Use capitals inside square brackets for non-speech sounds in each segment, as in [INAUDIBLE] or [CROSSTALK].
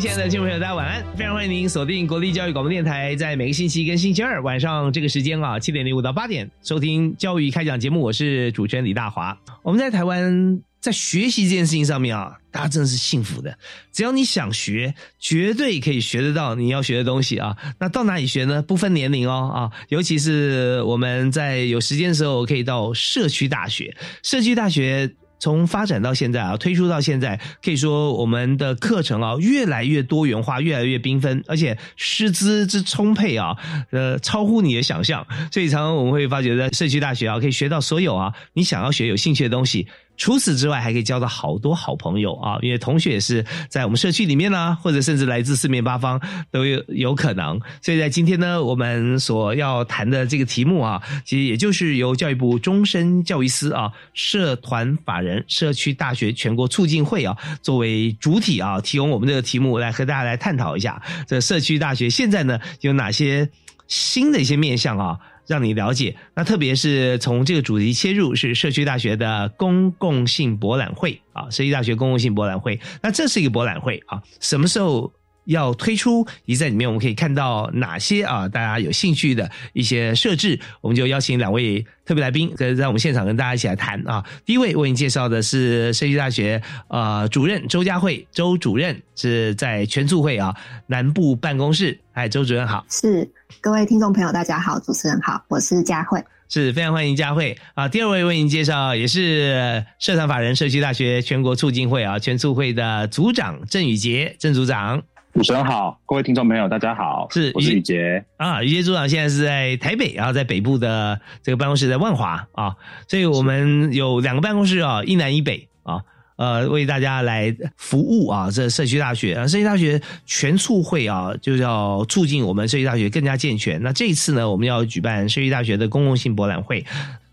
亲爱的听众朋友，大家晚安！非常欢迎您锁定国立教育广播电台，在每个星期跟星期二晚上这个时间啊，七点零五到八点收听教育开讲节目。我是主持人李大华。我们在台湾在学习这件事情上面啊，大家真的是幸福的。只要你想学，绝对可以学得到你要学的东西啊。那到哪里学呢？不分年龄哦啊，[LAUGHS] 尤其是我们在有时间的时候，可以到社区大学。社区大学。从发展到现在啊，推出到现在，可以说我们的课程啊越来越多元化，越来越缤纷，而且师资之充沛啊，呃，超乎你的想象。所以常常我们会发觉，在社区大学啊，可以学到所有啊你想要学、有兴趣的东西。除此之外，还可以交到好多好朋友啊！因为同学也是在我们社区里面呢，或者甚至来自四面八方都有有可能。所以在今天呢，我们所要谈的这个题目啊，其实也就是由教育部终身教育司啊社团法人社区大学全国促进会啊作为主体啊，提供我们这个题目来和大家来探讨一下，这社区大学现在呢有哪些新的一些面向啊？让你了解，那特别是从这个主题切入，是社区大学的公共性博览会啊，社区大学公共性博览会。那这是一个博览会啊，什么时候要推出？以及在里面我们可以看到哪些啊，大家有兴趣的一些设置？我们就邀请两位特别来宾，跟在我们现场跟大家一起来谈啊。第一位为您介绍的是社区大学呃主任周佳慧，周主任是在全促会啊南部办公室。哎，周主任好，是。各位听众朋友，大家好，主持人好，我是佳慧，是非常欢迎佳慧啊。第二位为您介绍，也是社团法人社区大学全国促进会啊全促会的组长郑宇杰郑组长。主持人好，各位听众朋友大家好，是我是宇杰啊。宇杰组长现在是在台北，然后在北部的这个办公室在万华啊，所以我们有两个办公室啊，一南一北啊。呃，为大家来服务啊！这社区大学啊，社区大学全促会啊，就要促进我们社区大学更加健全。那这一次呢，我们要举办社区大学的公共性博览会。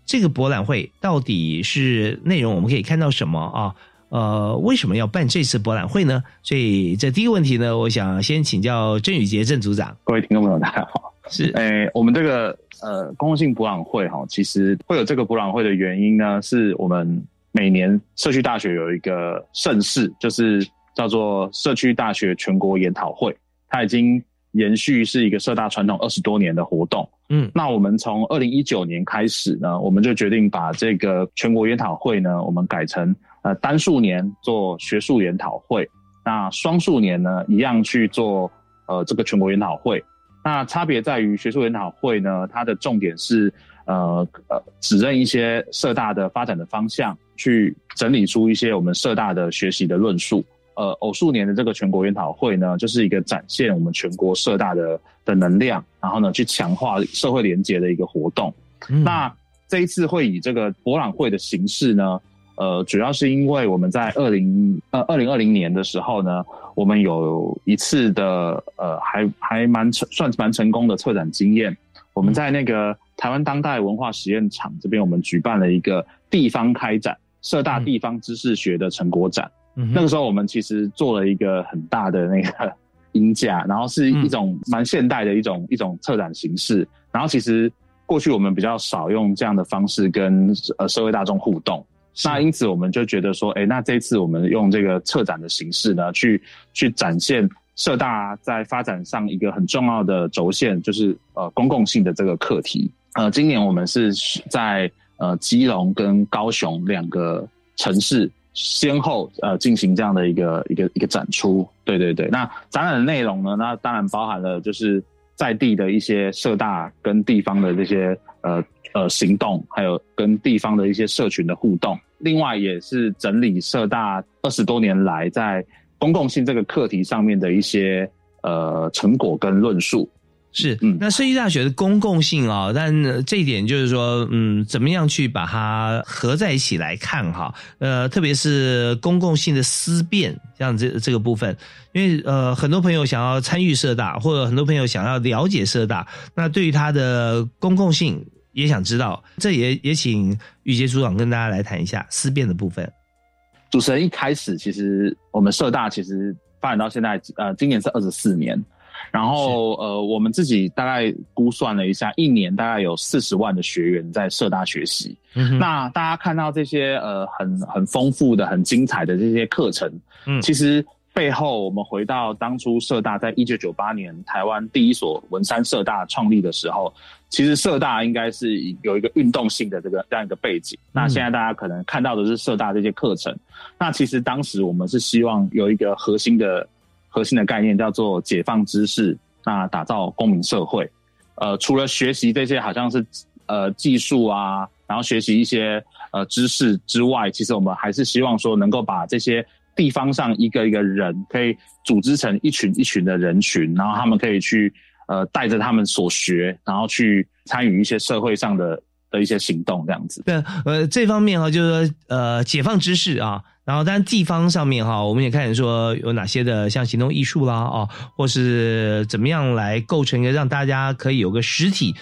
这个博览会到底是内容，我们可以看到什么啊？呃，为什么要办这次博览会呢？所以这第一个问题呢，我想先请教郑宇杰郑组长。各位听众朋友，大家好。是，诶，我们这个呃公共性博览会哈，其实会有这个博览会的原因呢，是我们。每年社区大学有一个盛事，就是叫做社区大学全国研讨会，它已经延续是一个社大传统二十多年的活动。嗯，那我们从二零一九年开始呢，我们就决定把这个全国研讨会呢，我们改成呃单数年做学术研讨会，那双数年呢一样去做呃这个全国研讨会。那差别在于学术研讨会呢，它的重点是呃呃指认一些社大的发展的方向。去整理出一些我们社大的学习的论述。呃，偶数年的这个全国研讨会呢，就是一个展现我们全国社大的的能量，然后呢，去强化社会连结的一个活动。那这一次会以这个博览会的形式呢，呃，主要是因为我们在二零呃二零二零年的时候呢，我们有一次的呃还还蛮成算蛮成功的策展经验。我们在那个台湾当代文化实验场这边，我们举办了一个地方开展。社大地方知识学的成果展，那个时候我们其实做了一个很大的那个 [LAUGHS] 音架，然后是一种蛮现代的一种一种策展形式。然后其实过去我们比较少用这样的方式跟呃社会大众互动，那因此我们就觉得说，哎，那这次我们用这个策展的形式呢，去去展现社大在发展上一个很重要的轴线，就是呃公共性的这个课题。呃，今年我们是在。呃，基隆跟高雄两个城市先后呃进行这样的一个一个一个展出。对对对，那展览的内容呢，那当然包含了就是在地的一些社大跟地方的这些呃呃行动，还有跟地方的一些社群的互动。另外也是整理社大二十多年来在公共性这个课题上面的一些呃成果跟论述。是，嗯，那设计大学的公共性啊，但这一点就是说，嗯，怎么样去把它合在一起来看哈？呃，特别是公共性的思辨，像这这个部分，因为呃，很多朋友想要参与社大，或者很多朋友想要了解社大，那对于它的公共性也想知道，这也也请玉杰组长跟大家来谈一下思辨的部分。主持人一开始，其实我们社大其实发展到现在，呃，今年是二十四年。然后呃，我们自己大概估算了一下，一年大概有四十万的学员在社大学习。那大家看到这些呃很很丰富的、很精彩的这些课程，嗯，其实背后我们回到当初社大在一九九八年台湾第一所文山社大创立的时候，其实社大应该是有一个运动性的这个这样一个背景。那现在大家可能看到的是社大这些课程，那其实当时我们是希望有一个核心的。核心的概念叫做解放知识，那打造公民社会。呃，除了学习这些好像是呃技术啊，然后学习一些呃知识之外，其实我们还是希望说能够把这些地方上一个一个人可以组织成一群一群的人群，然后他们可以去呃带着他们所学，然后去参与一些社会上的的一些行动，这样子。对，呃，这方面哈，就是说呃解放知识啊。然后，当然地方上面哈，我们也看说有哪些的像行动艺术啦，哦，或是怎么样来构成一个让大家可以有个实体，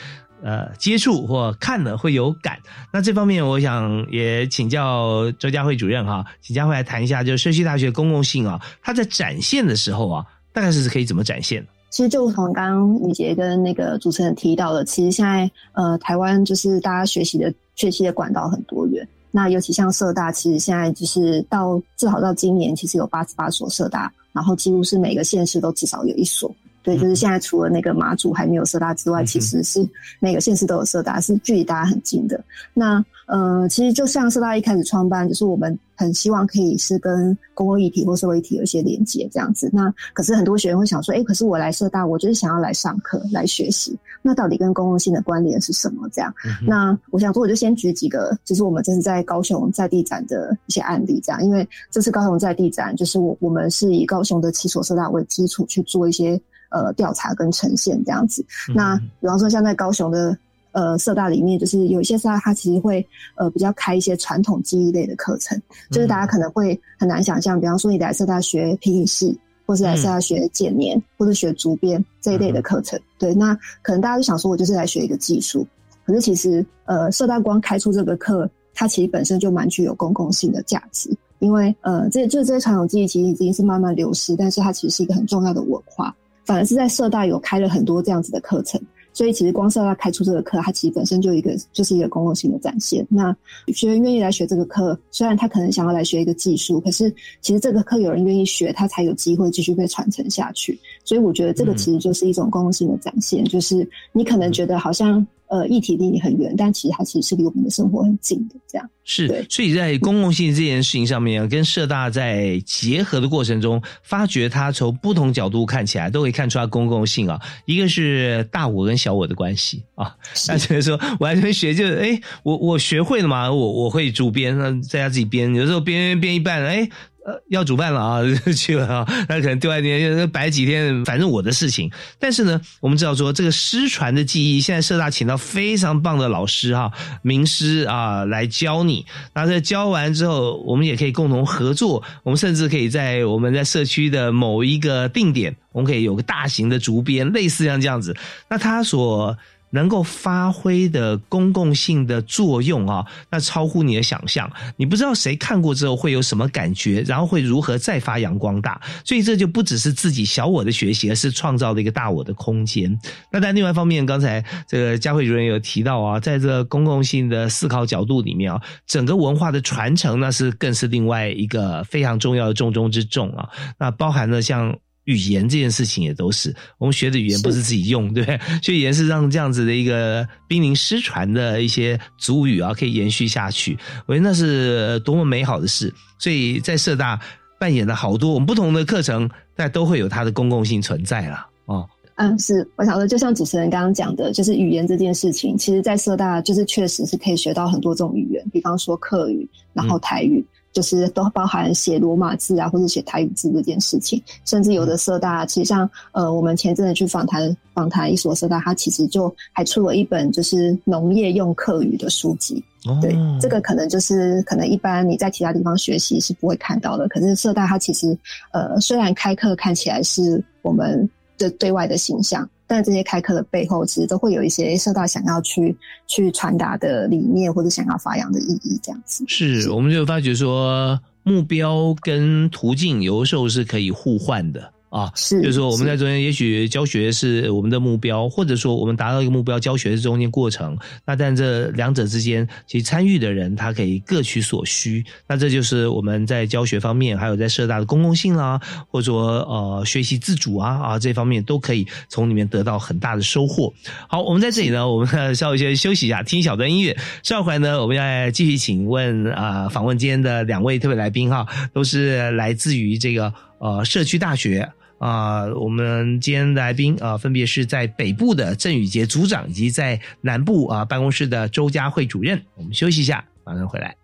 呃，接触或看了会有感。那这方面，我想也请教周佳慧主任哈，请佳慧来谈一下，就是社区大学公共性啊，它在展现的时候啊，大概是可以怎么展现？其实就从刚刚李杰跟那个主持人提到的，其实现在呃，台湾就是大家学习的学习的管道很多元。那尤其像社大，其实现在就是到至少到今年，其实有八十八所社大，然后几乎是每个县市都至少有一所。对，就是现在除了那个马祖还没有社大之外，其实是每个县市都有社大，是距离大家很近的。那呃，其实就像社大一开始创办，就是我们很希望可以是跟公共议题或社会议题有一些连接这样子。那可是很多学员会想说，哎，可是我来社大，我就是想要来上课来学习，那到底跟公共性的关联是什么？这样，那我想说，我就先举几个，就是我们这次在高雄在地展的一些案例，这样，因为这次高雄在地展，就是我我们是以高雄的七所社大为基础去做一些呃调查跟呈现这样子。那比方说像在高雄的。呃，社大里面就是有一些社大，它其实会呃比较开一些传统记忆类的课程，就是大家可能会很难想象，比方说你来社大学皮影戏，或是来社大学剪年，或是学竹编这一类的课程。对，那可能大家就想说，我就是来学一个技术，可是其实呃，社大光开出这个课，它其实本身就蛮具有公共性的价值，因为呃，这就这些传统记忆其实已经是慢慢流失，但是它其实是一个很重要的文化，反而是在社大有开了很多这样子的课程。所以其实光社大开出这个课，它其实本身就一个就是一个公共性的展现。那学员愿意来学这个课，虽然他可能想要来学一个技术，可是其实这个课有人愿意学，他才有机会继续被传承下去。所以我觉得这个其实就是一种公共性的展现，就是你可能觉得好像。呃，议题离你很远，但其实它其实是离我们的生活很近的。这样是，所以在公共性这件事情上面，跟社大在结合的过程中，发觉它从不同角度看起来，都可以看出它公共性啊。一个是大我跟小我的关系啊，那就是说我还学，就是哎，我我学会了嘛，我我会主编，那在家自己编，有时候编编一半，哎。呃，要煮饭了啊，[LAUGHS] 去了啊，那可能丢在那摆几天，反正我的事情。但是呢，我们知道说这个失传的技艺，现在社大请到非常棒的老师哈，名师啊来教你。那在教完之后，我们也可以共同合作，我们甚至可以在我们在社区的某一个定点，我们可以有个大型的竹编，类似像这样子。那他所能够发挥的公共性的作用啊，那超乎你的想象。你不知道谁看过之后会有什么感觉，然后会如何再发扬光大。所以这就不只是自己小我的学习，而是创造了一个大我的空间。那在另外一方面，刚才这个佳慧主任有提到啊，在这个公共性的思考角度里面啊，整个文化的传承那是更是另外一个非常重要的重中之重啊。那包含了像。语言这件事情也都是，我们学的语言不是自己用，[LAUGHS] 对不对？学语言是让这样子的一个濒临失传的一些族语啊，可以延续下去。我觉得那是多么美好的事。所以在社大扮演了好多我们不同的课程，但都会有它的公共性存在了哦。嗯，是，我想说，就像主持人刚刚讲的，就是语言这件事情，其实，在社大就是确实是可以学到很多种语言，比方说客语，然后台语。就是都包含写罗马字啊，或者写台语字这件事情，甚至有的社大，其实像呃，我们前阵子去访谈访谈一所社大，它其实就还出了一本就是农业用客语的书籍。对，这个可能就是可能一般你在其他地方学习是不会看到的，可是社大它其实呃，虽然开课看起来是我们的对外的形象。但这些开课的背后，其实都会有一些受到想要去去传达的理念，或者想要发扬的意义，这样子。是，我们就发觉说，目标跟途径有的时候是可以互换的。啊，是，就是说我们在中间，也许教学是我们的目标，或者说我们达到一个目标，教学是中间过程。那但这两者之间，其实参与的人他可以各取所需。那这就是我们在教学方面，还有在社大的公共性啦，或者说呃学习自主啊啊这方面都可以从里面得到很大的收获。好，我们在这里呢，我们稍微先休息一下，听一小段音乐。稍后呢，我们要继续请问啊，访问今天的两位特别来宾哈，都是来自于这个呃社区大学。啊，我们今天的来宾啊，分别是在北部的郑宇杰组长，以及在南部啊办公室的周佳慧主任。我们休息一下，马上回来。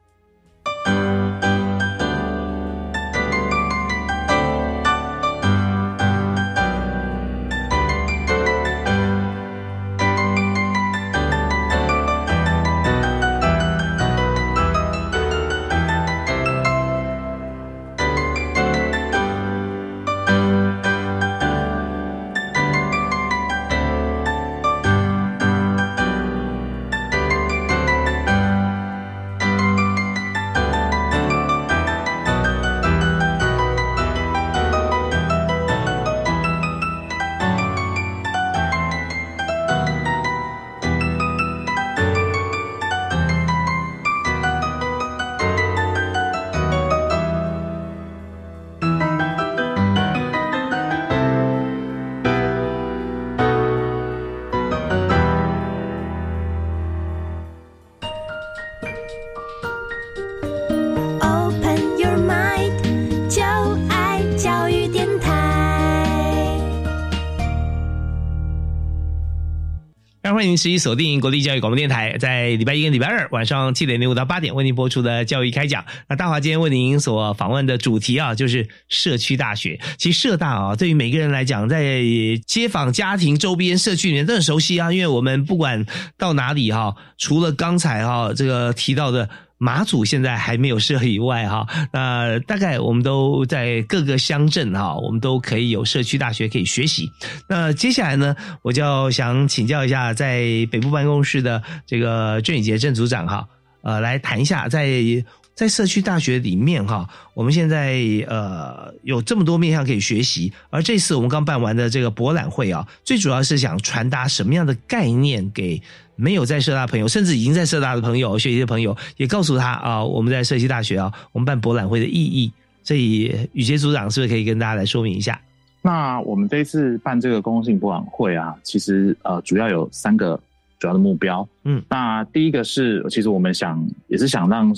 欢迎持续锁定国立教育广播电台，在礼拜一跟礼拜二晚上七点零五到八点为您播出的教育开讲。那大华今天为您所访问的主题啊，就是社区大学。其实社大啊，对于每个人来讲，在街坊、家庭周边、社区里面都很熟悉啊，因为我们不管到哪里哈，除了刚才哈这个提到的。马祖现在还没有设以外哈，那大概我们都在各个乡镇哈，我们都可以有社区大学可以学习。那接下来呢，我就想请教一下在北部办公室的这个郑宇杰郑组长哈，呃，来谈一下在在社区大学里面哈，我们现在呃有这么多面向可以学习，而这次我们刚办完的这个博览会啊，最主要是想传达什么样的概念给。没有在社大朋友，甚至已经在社大的朋友、学习的朋友，也告诉他啊，我们在社区大学啊，我们办博览会的意义。所以宇杰组长是不是可以跟大家来说明一下？那我们这一次办这个公共性博览会啊，其实呃主要有三个主要的目标。嗯，那第一个是，其实我们想也是想让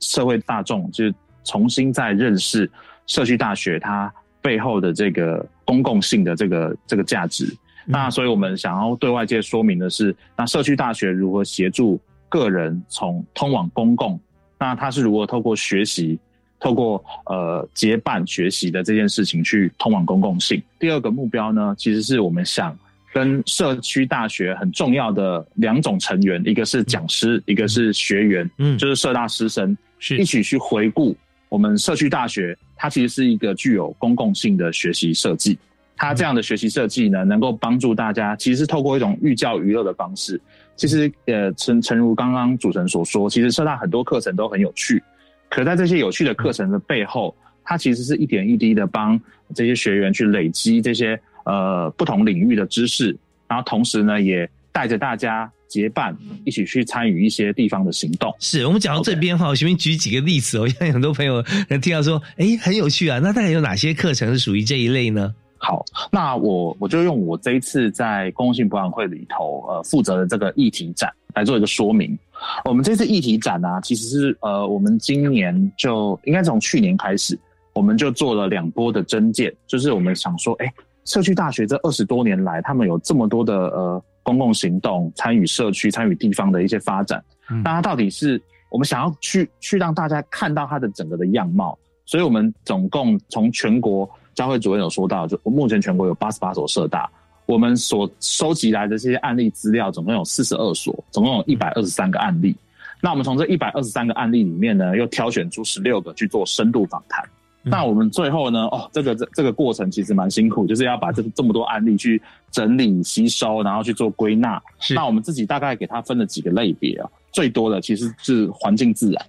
社会大众就是重新再认识社区大学它背后的这个公共性的这个这个价值。那所以，我们想要对外界说明的是，那社区大学如何协助个人从通往公共？那它是如何透过学习，透过呃结伴学习的这件事情去通往公共性？第二个目标呢，其实是我们想跟社区大学很重要的两种成员，一个是讲师，一个是学员，嗯，就是社大师生，是一起去回顾我们社区大学，它其实是一个具有公共性的学习设计。它这样的学习设计呢，能够帮助大家，其实是透过一种寓教于乐的方式。其实，呃，诚诚如刚刚主持人所说，其实社大很多课程都很有趣，可在这些有趣的课程的背后，它其实是一点一滴的帮这些学员去累积这些呃不同领域的知识，然后同时呢，也带着大家。结伴一起去参与一些地方的行动。是我们讲到这边哈，我随便举几个例子哦，像很多朋友能听到说，哎，很有趣啊。那大概有哪些课程是属于这一类呢？好，那我我就用我这一次在公共性博览会里头呃负责的这个议题展来做一个说明。我们这次议题展呢、啊，其实是呃我们今年就应该从去年开始，我们就做了两波的增建，就是我们想说，哎，社区大学这二十多年来，他们有这么多的呃公共行动，参与社区、参与地方的一些发展，嗯那它到底是我们想要去去让大家看到它的整个的样貌，所以我们总共从全国教会主任有说到，就目前全国有八十八所社大，我们所收集来的这些案例资料总共有四十二所，总共有一百二十三个案例。那我们从这一百二十三个案例里面呢，又挑选出十六个去做深度访谈。嗯那我们最后呢，哦，这个这这个过程其实蛮辛苦，就是要把这这么多案例去整理、吸收，然后去做归纳。那我们自己大概给它分了几个类别啊，最多的其实是环境自然。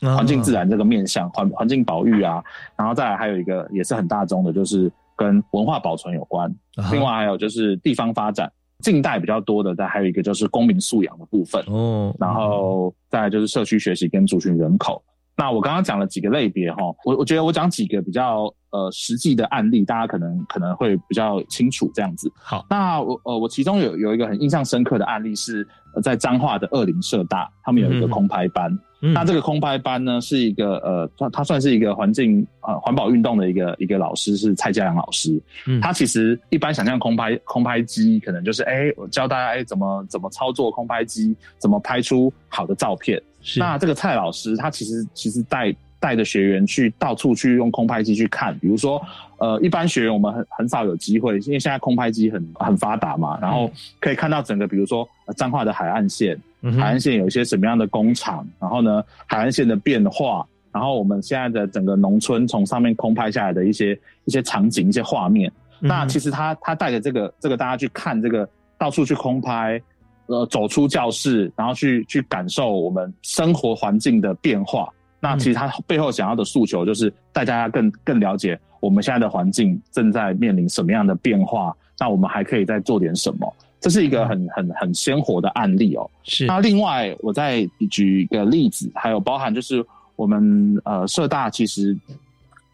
环境自然然这个面向，环环境保育啊，然后再来还有一个也是很大宗的，就是跟文化保存有关。啊另外还有就是地方发展，近代比较多的，再还有一个就是公民素养的部分，哦，然后再来就是社区学习跟族群人口。那我刚刚讲了几个类别哈，我我觉得我讲几个比较呃实际的案例，大家可能可能会比较清楚这样子。好，那我呃我其中有有一个很印象深刻的案例是，呃在彰化的二林社大，他们有一个嗯空拍班。嗯那这个空拍班呢，是一个呃，他他算是一个环境呃环保运动的一个一个老师，是蔡家阳老师。嗯他其实一般想象空拍空拍机，可能就是哎，我教大家哎怎么怎么操作空拍机，怎么拍出好的照片。是那这个蔡老师他其实其实带带着学员去到处去用空拍机去看，比如说呃，一般学员我们很很少有机会，因为现在空拍机很很发达嘛，然后可以看到整个比如说呃彰化的海岸线。嗯海岸线有一些什么样的工厂，然后呢，海岸线的变化，然后我们现在的整个农村从上面空拍下来的一些一些场景、一些画面。那其实实他他带着这个这个大家去看这个到处去空拍，呃，走出教室，然后去去感受我们生活环境的变化。那其实他背后想要的诉求就是大家更更了解我们现在的环境正在面临什么样的变化，那我们还可以再做点什么。这是一个很很很鲜活的案例哦。是那另外，我再举一个例子，还有包含就是我们呃社大其实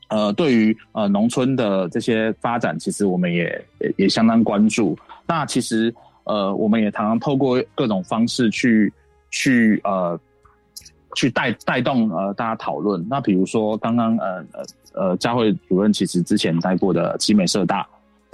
呃对于呃农村的这些发展，其实我们也也也相当关注。那其实呃我们也常常透过各种方式去去呃去带带动呃大家讨论。那比如说刚刚呃呃呃佳慧主任其实之前待过的集美社大。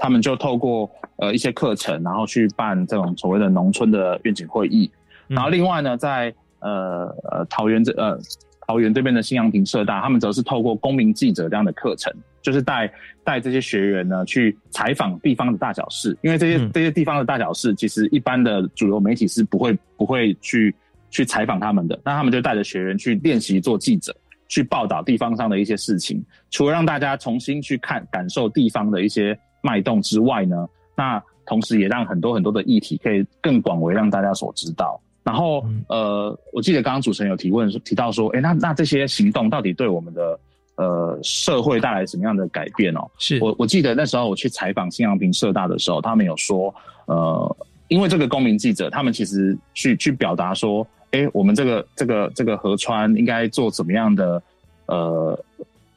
他们就透过呃一些课程，然后去办这种所谓的农村的愿景会议。嗯然后另外呢，在呃呃桃园这呃桃园这边的新阳亭社大，他们则是透过公民记者这样的课程，就是带带这些学员呢去采访地方的大小事，因为这些、嗯这些地方的大小事，其实一般的主流媒体是不会不会去去采访他们的，那他们就带着学员去练习做记者。去报道地方上的一些事情，除了让大家重新去看、感受地方的一些脉动之外呢，那同时也让很多很多的议题可以更广为让大家所知道。然后嗯呃，我记得刚刚主持人有提问提到说，诶，那那这些行动到底对我们的呃社会带来什么样的改变哦？是我我记得那时候我去采访新阳平社大的时候，他们有说，呃，因为这个公民记者，他们其实去去表达说，哎，我们这个这个这个河川应该做怎么样的，呃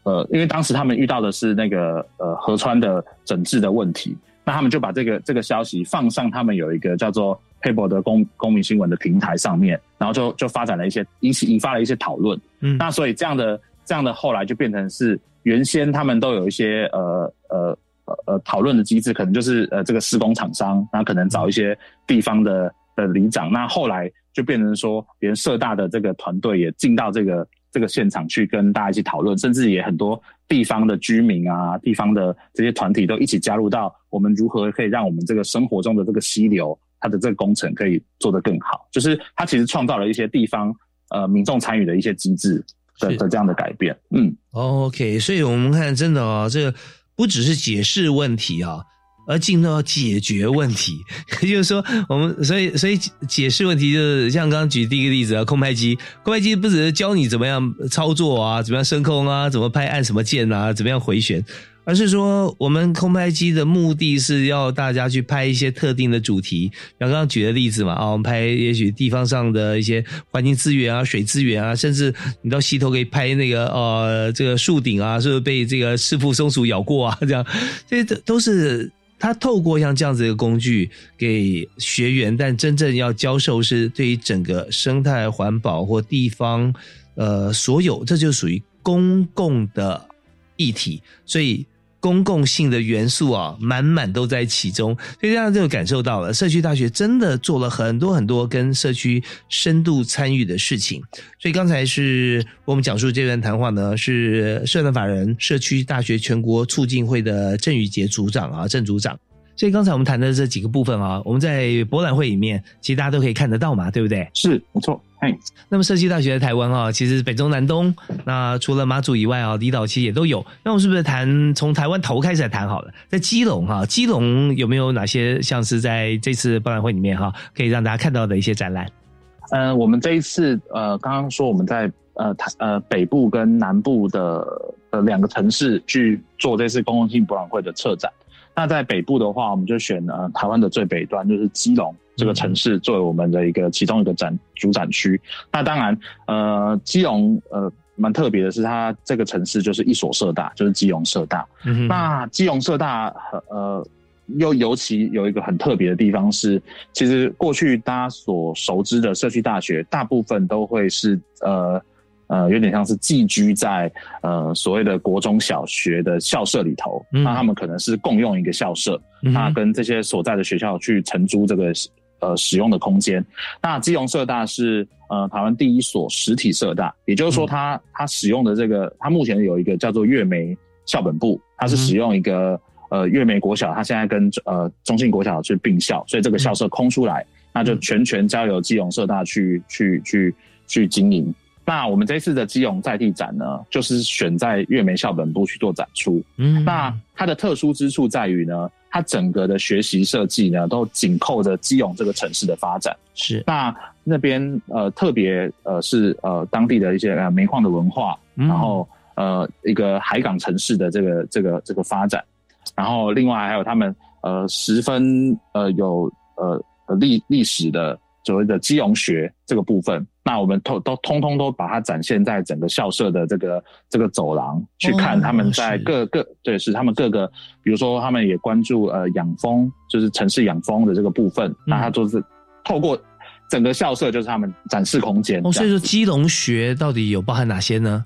呃，因为当时他们遇到的是那个呃河川的整治的问题，那他们就把这个这个消息放上他们有一个叫做 Paper 的公公民新闻的平台上面，然后就就发展了一些引起引发了一些讨论。嗯那所以这样的这样的后来就变成是原先他们都有一些呃呃呃呃讨论的机制，可能就是呃这个施工厂商，然后可能找一些地方的的里长，那后来就变成说连社大的这个团队也进到这个这个现场去跟大家一起讨论，甚至也很多地方的居民啊、地方的这些团体都一起加入到我们如何可以让我们这个生活中的这个溪流，它的这个工程可以做得更好，就是它其实创造了一些地方呃民众参与的一些机制的的这样的改变，嗯。OK，所以我们看真的哦，这个不只是解释问题啊，而进入到解决问题。也 [LAUGHS] 就是说，我们所以所以解释问题就是像刚刚举第一个例子啊，空拍机，空拍机不只是教你怎么样操作啊，怎么样升空啊，怎么拍按什么键啊，怎么样回旋。而是说，我们空拍机的目的是要大家去拍一些特定的主题。像刚刚举的例子嘛，啊，我们拍也许地方上的一些环境资源啊、水资源啊，甚至你到溪头可以拍那个呃这个树顶啊，是不是被这个师傅松鼠咬过啊？这样，这些都都是他透过像这样子一个工具给学员，但真正要教授是对于整个生态环保或地方呃所有，这就属于公共的议题，所以。公共性的元素啊，满满都在其中，所以大家就感受到了社区大学真的做了很多很多跟社区深度参与的事情。所以刚才是我们讲述这段谈话呢，是社团法人社区大学全国促进会的郑宇杰组长啊，郑组长。所以刚才我们谈的这几个部分啊，我们在博览会里面其实大家都可以看得到嘛，对不对？是，没错。那么设计大学在台湾啊，其实北中南东，那除了马祖以外啊，离岛其实也都有。那我们是不是谈从台湾头开始来谈好了？在基隆哈，基隆有没有哪些像是在这次博览会里面哈，可以让大家看到的一些展览？呃，我们这一次呃，刚刚说我们在呃台呃北部跟南部的呃两个城市去做这次公共性博览会的策展。那在北部的话，我们就选呃台湾的最北端，就是基隆。这个城市作为我们的一个其中一个展主展区，那当然，呃，基隆呃蛮特别的是，它这个城市就是一所社大，就是基隆社大。那基隆社大呃又尤其有一个很特别的地方是，其实过去大家所熟知的社区大学，大部分都会是呃呃有点像是寄居在呃所谓的国中小学的校舍里头，那他们可能是共用一个校舍，那跟这些所在的学校去承租这个。呃，使用的空间。那基隆社大是呃台湾第一所实体社大，也就是说，它它使用的这个，它目前有一个叫做月梅校本部，它是使用一个呃月梅国小，它现在跟呃中信国小去并校，所以这个校舍空出来，那就全权交由基隆社大去去去去经营。那我们这次的基隆在地展呢，就是选在月梅校本部去做展出。嗯，那它的特殊之处在于呢。它整个的学习设计呢，都紧扣着基隆这个城市的发展。是，那那边呃特别呃是呃当地的一些呃煤矿的文化，然后呃一个海港城市的这个这个这个发展，然后另外还有他们呃十分呃有呃历历史的所谓的基隆学这个部分。那我们通都通通都把它展现在整个校舍的这个这个走廊去看，他们在各个对是他们各个，比如说他们也关注呃养蜂，就是城市养蜂的这个部分，那他就是透过整个校舍就是他们展示空间。哦，所以说基隆学到底有包含哪些呢？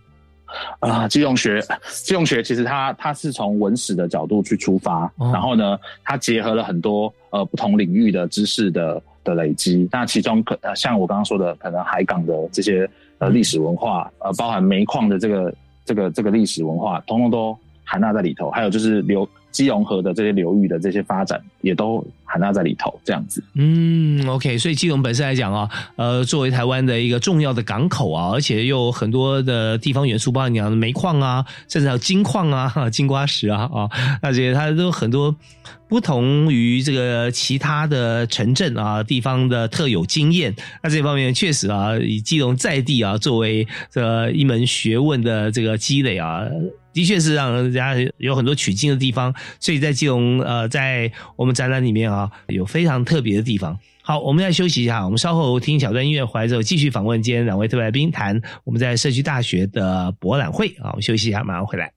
啊，基隆学，基隆学其实它它是从文史的角度去出发，然后呢，它结合了很多呃不同领域的知识的。的累积，那其中可呃，像我刚刚说的，可能海港的这些呃历史文化，呃，包含煤矿的这个这个这个历史文化，通通都含纳在里头。还有就是流基隆河的这些流域的这些发展，也都含纳在里头。这样子，嗯，OK。所以基隆本身来讲啊，呃，作为台湾的一个重要的港口啊，而且又很多的地方元素，包括你讲的煤矿啊，甚至还有金矿啊、[LAUGHS] 金瓜石啊啊，那些它都很多。不同于这个其他的城镇啊地方的特有经验，那这方面确实啊，以基隆在地啊作为这一门学问的这个积累啊，的确是让人家有很多取经的地方。所以在金融呃，在我们展览里面啊，有非常特别的地方。好，我们再休息一下，我们稍后听小段音乐回来之后，继续访问今天两位特别来宾，谈我们在社区大学的博览会啊。我们休息一下，马上回来。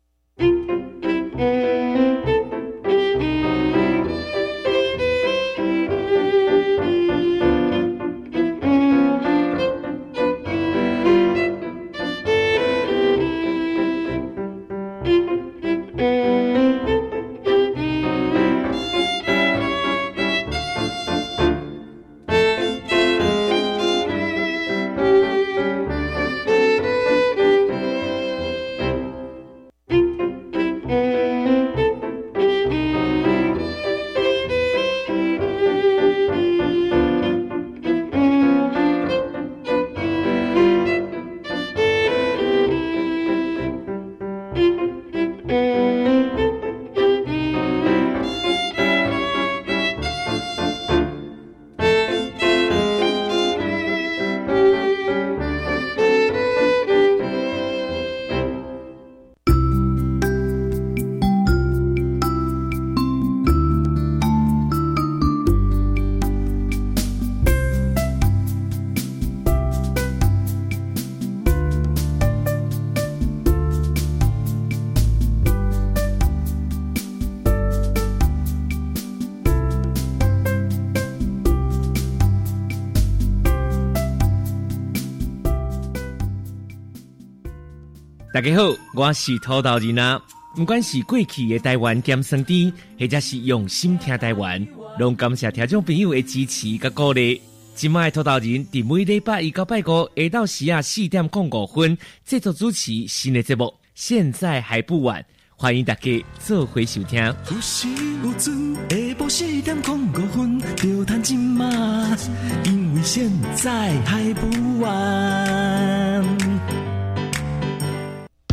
大家好，我是土豆人啊。不管是过去的台湾兼生甜，或者是用心听台湾，拢感谢听众朋友的支持甲鼓励。今麦土豆人伫每礼拜一到拜五下昼时啊四点零五分制作主持新的节目，现在还不晚，欢迎大家做回收听。有时有阵下晡四点零五分就谈今嘛，因为现在还不晚。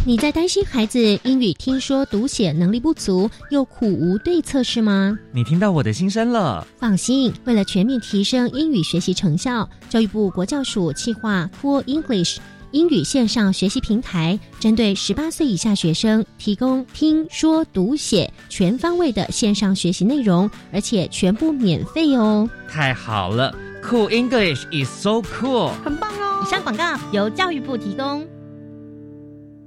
你在担心孩子英语听说读写能力不足，又苦无对策是吗？你听到我的心声了。放心，为了全面提升英语学习成效，教育部国教署企划 Cool English 英语线上学习平台，针对十八岁以下学生提供听说读写全方位的线上学习内容，而且全部免费哦。太好了，Cool English is so cool，很棒哦。以上广告由教育部提供。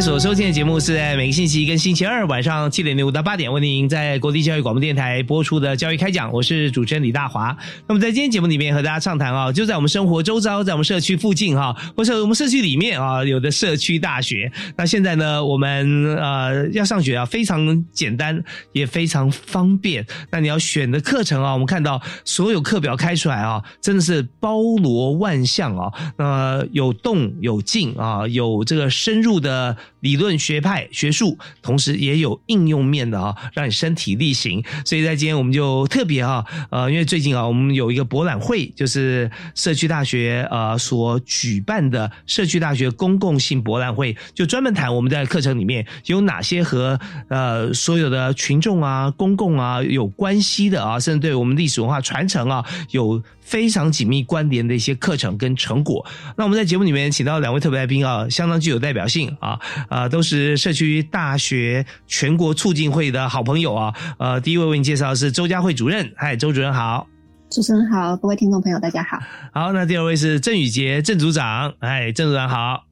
所收听的节目是在每个星期一跟星期二晚上七点零五到八点为您在国立教育广播电台播出的教育开讲，我是主持人李大华。那么在今天节目里面和大家畅谈啊，就在我们生活周遭，在我们社区附近哈，或者我们社区里面啊，有的社区大学。那现在呢，我们呃要上学啊，非常简单，也非常方便。那你要选的课程啊，我们看到所有课表开出来啊，真的是包罗万象啊，那有动有静啊，有这个深入的。理论学派学术，同时也有应用面的啊，让你身体力行。所以在今天我们就特别啊，呃，因为最近啊，我们有一个博览会，就是社区大学呃所举办的社区大学公共性博览会，就专门谈我们在课程里面有哪些和呃所有的群众啊、公共啊有关系的啊，甚至对我们历史文化传承啊有。非常紧密关联的一些课程跟成果。那我们在节目里面请到两位特别来宾啊，相当具有代表性啊，啊，都是社区大学全国促进会的好朋友啊。呃，第一位为你介绍的是周佳慧主任，嗨，周主任好。主持人好，各位听众朋友大家好。好，那第二位是郑宇杰郑组长，哎，郑组长好。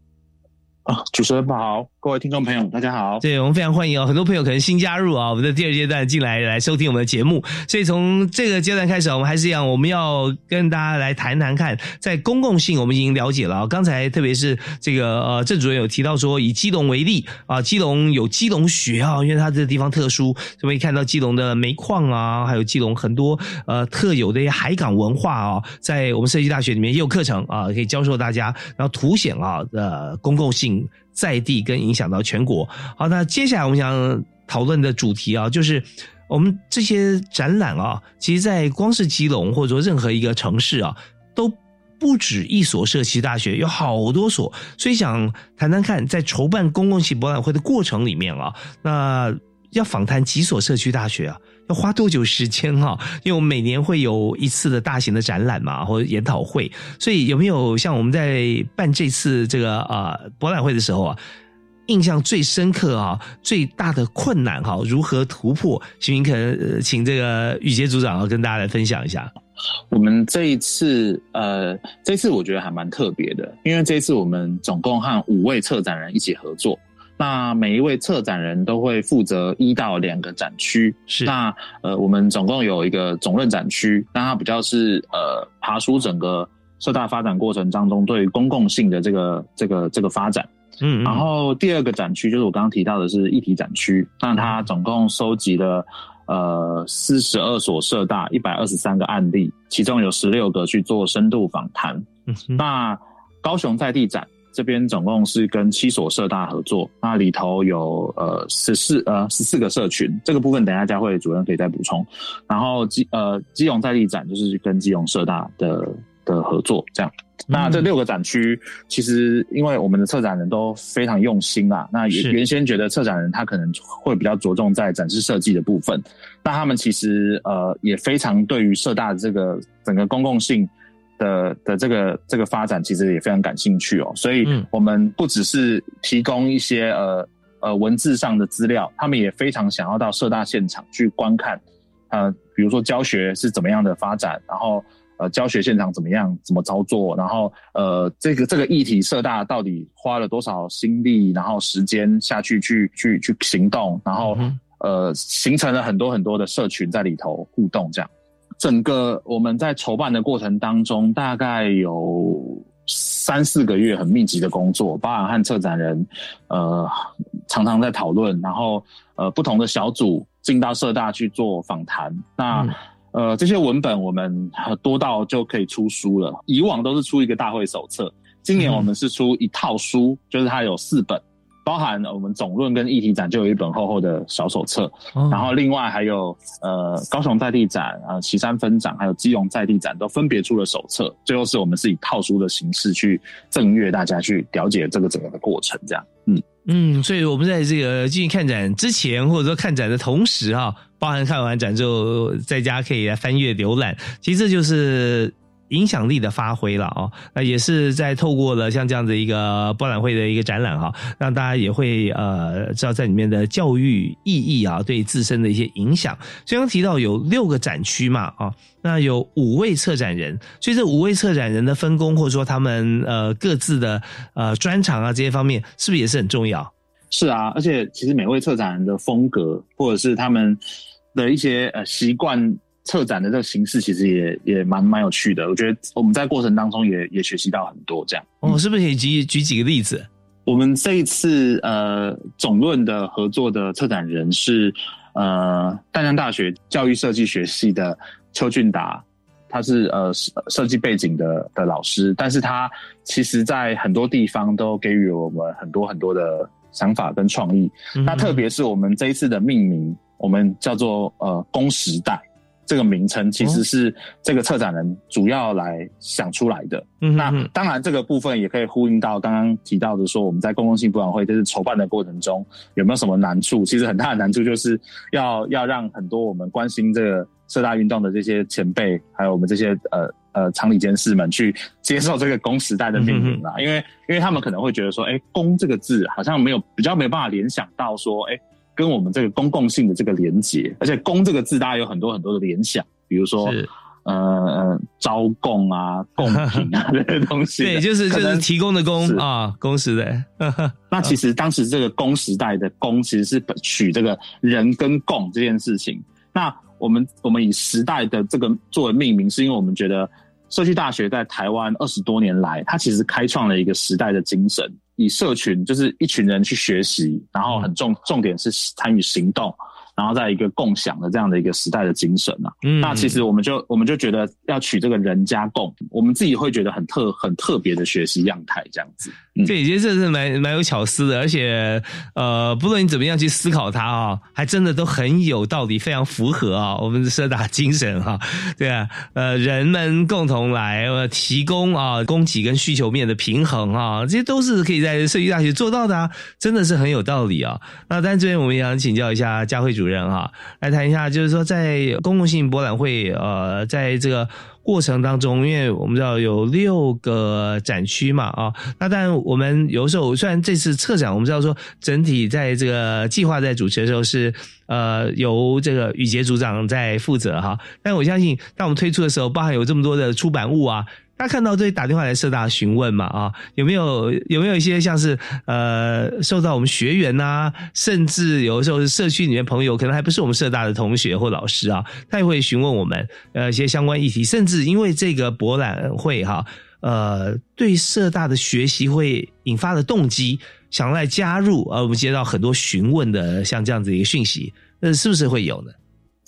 啊，主持人好。各位听众朋友，大家好！对我们非常欢迎哦，很多朋友可能新加入啊，我们的第二阶段进来来收听我们的节目。所以从这个阶段开始，我们还是一样，我们要跟大家来谈谈看，在公共性我们已经了解了。刚才特别是这个呃郑主任有提到说，以基隆为例啊，基隆有基隆学啊，因为它这个地方特殊，可以看到基隆的煤矿啊，还有基隆很多呃特有的些海港文化啊，在我们设计大学里面也有课程啊，可以教授大家，然后凸显啊的公共性。在地跟影响到全国。好，那接下来我们想讨论的主题啊，就是我们这些展览啊，其实，在光是基隆或者说任何一个城市啊，都不止一所社区大学，有好多所。所以想谈谈看，在筹办公共性博览会的过程里面啊，那要访谈几所社区大学啊。要花多久时间哈？因为我们每年会有一次的大型的展览嘛，或者研讨会，所以有没有像我们在办这次这个啊博览会的时候啊，印象最深刻啊，最大的困难哈，如何突破？徐明可请这个宇杰组长啊跟大家来分享一下。我们这一次呃，这次我觉得还蛮特别的，因为这次我们总共和五位策展人一起合作。那每一位策展人都会负责一到两个展区，是那呃，我们总共有一个总论展区，那它比较是呃爬出整个社大发展过程当中对于公共性的这个这个这个发展。嗯，然后第二个展区就是我刚刚提到的是议题展区，那它总共收集了呃四十二所社大一百二十三个案例，其中有十六个去做深度访谈。那高雄在地展这边总共是跟七所社大合作，那里头有呃十四呃十四个社群，这个部分等一下佳慧主任可以再补充。然后基呃基隆在地展就是跟基隆社大的的合作这样。那这六个展区，其实因为我们的策展人都非常用心啦。那原原先觉得策展人他可能会比较着重在展示设计的部分，那他们其实呃也非常对于社大的这个整个公共性的的这个这个发展，其实也非常感兴趣哦。所以我们不只是提供一些呃呃文字上的资料，他们也非常想要到社大现场去观看，呃，比如说教学是怎么样的发展，然后。呃，教学现场怎么样？怎么操作？然后，呃，这个这个议题社大到底花了多少心力，然后时间下去去去去行动，然后呃，形成了很多很多的社群在里头互动。这样，整个我们在筹办的过程当中，大概有三四个月很密集的工作，包含和策展人呃常常在讨论，然后呃不同的小组进到社大去做访谈。那呃，这些文本我们多到就可以出书了。以往都是出一个大会手册，今年我们是出一套书，就是它有四本，包含我们总论跟议题展就有一本厚厚的小手册，然后另外还有呃高雄在地展、呃旗山分展，还有基隆在地展都分别出了手册。最后是我们是以套书的形式去赠阅大家去了解这个整个的过程，这样。嗯嗯，所以我们在这个进行看展之前，或者说看展的同时哈。包含看完展之后，在家可以来翻阅浏览，其实这就是影响力的发挥了哦。那也是在透过了像这样的一个博览会的一个展览哈，让大家也会呃知道在里面的教育意义啊，对自身的一些影响。刚刚提到有六个展区嘛啊，那有五位策展人，所以这五位策展人的分工或者说他们呃各自的呃专长啊这些方面，是不是也是很重要？是啊，而且其实每位策展人的风格，或者是他们的一些呃习惯策展的这个形式，其实也也蛮蛮有趣的。我觉得我们在过程当中也也学习到很多。这样，哦，是不是可以举举几个例子？我们这一次呃总论的合作的策展人是呃淡江大学教育设计学系的邱俊达，他是呃设计背景的的老师，但是他其实在很多地方都给予我们很多很多的。想法跟创意，那特别是我们这一次的命名，我们叫做呃“工时代”这个名称，其实是这个策展人主要来想出来的。那当然，这个部分也可以呼应到刚刚提到的，说我们在公共性博览会就是筹办的过程中有没有什么难处？其实很大的难处就是要要让很多我们关心这个社大运动的这些前辈，还有我们这些呃。呃，厂里监事们去接受这个“公时代”的命名啦，因为因为他们可能会觉得说，哎，“公”这个字好像没有比较没有办法联想到说，哎，跟我们这个公共性的这个连接，而且“公”这个字大家有很多很多的联想，比如说呃呃招供啊、[LAUGHS] 贡品啊这些东西，对，就是就是提供的供啊，工时代。[LAUGHS] 那其实当时这个“工时代”的“工”其实是取这个人跟供这件事情，那。我们我们以时代的这个作为命名，是因为我们觉得社区大学在台湾二十多年来，它其实开创了一个时代的精神，以社群就是一群人去学习，然后很重重点是参与行动。然后在一个共享的这样的一个时代的精神啊，那其实我们就我们就觉得要取这个人加共，我们自己会觉得很特很特别的学习样态这样子。对，其实这是蛮蛮有巧思的，而且呃，不论你怎么样去思考它啊，还真的都很有道理，非常符合啊我们的社大精神哈。对啊，呃，人们共同来呃提供啊供给跟需求面的平衡啊，这些都是可以在设计大学做到的啊，真的是很有道理啊。那但这边我们也想请教一下佳慧主。人哈，来谈一下，就是说在公共性博览会，呃，在这个过程当中，因为我们知道有六个展区嘛，啊，那但我们有时候虽然这次策展，我们知道说整体在这个计划在主持的时候是呃由这个宇杰组长在负责哈，但我相信当我们推出的时候，包含有这么多的出版物啊。大家看到这打电话来社大询问嘛啊，有没有有没有一些像是呃受到我们学员呐，甚至有的时候是社区里面朋友，可能还不是我们社大的同学或老师啊，他也会询问我们呃一些相关议题，甚至因为这个博览会哈。呃对社大的学习会引发的动机，想来加入？呃，我们接到很多询问的像这样子一个讯息，那是不是会有呢？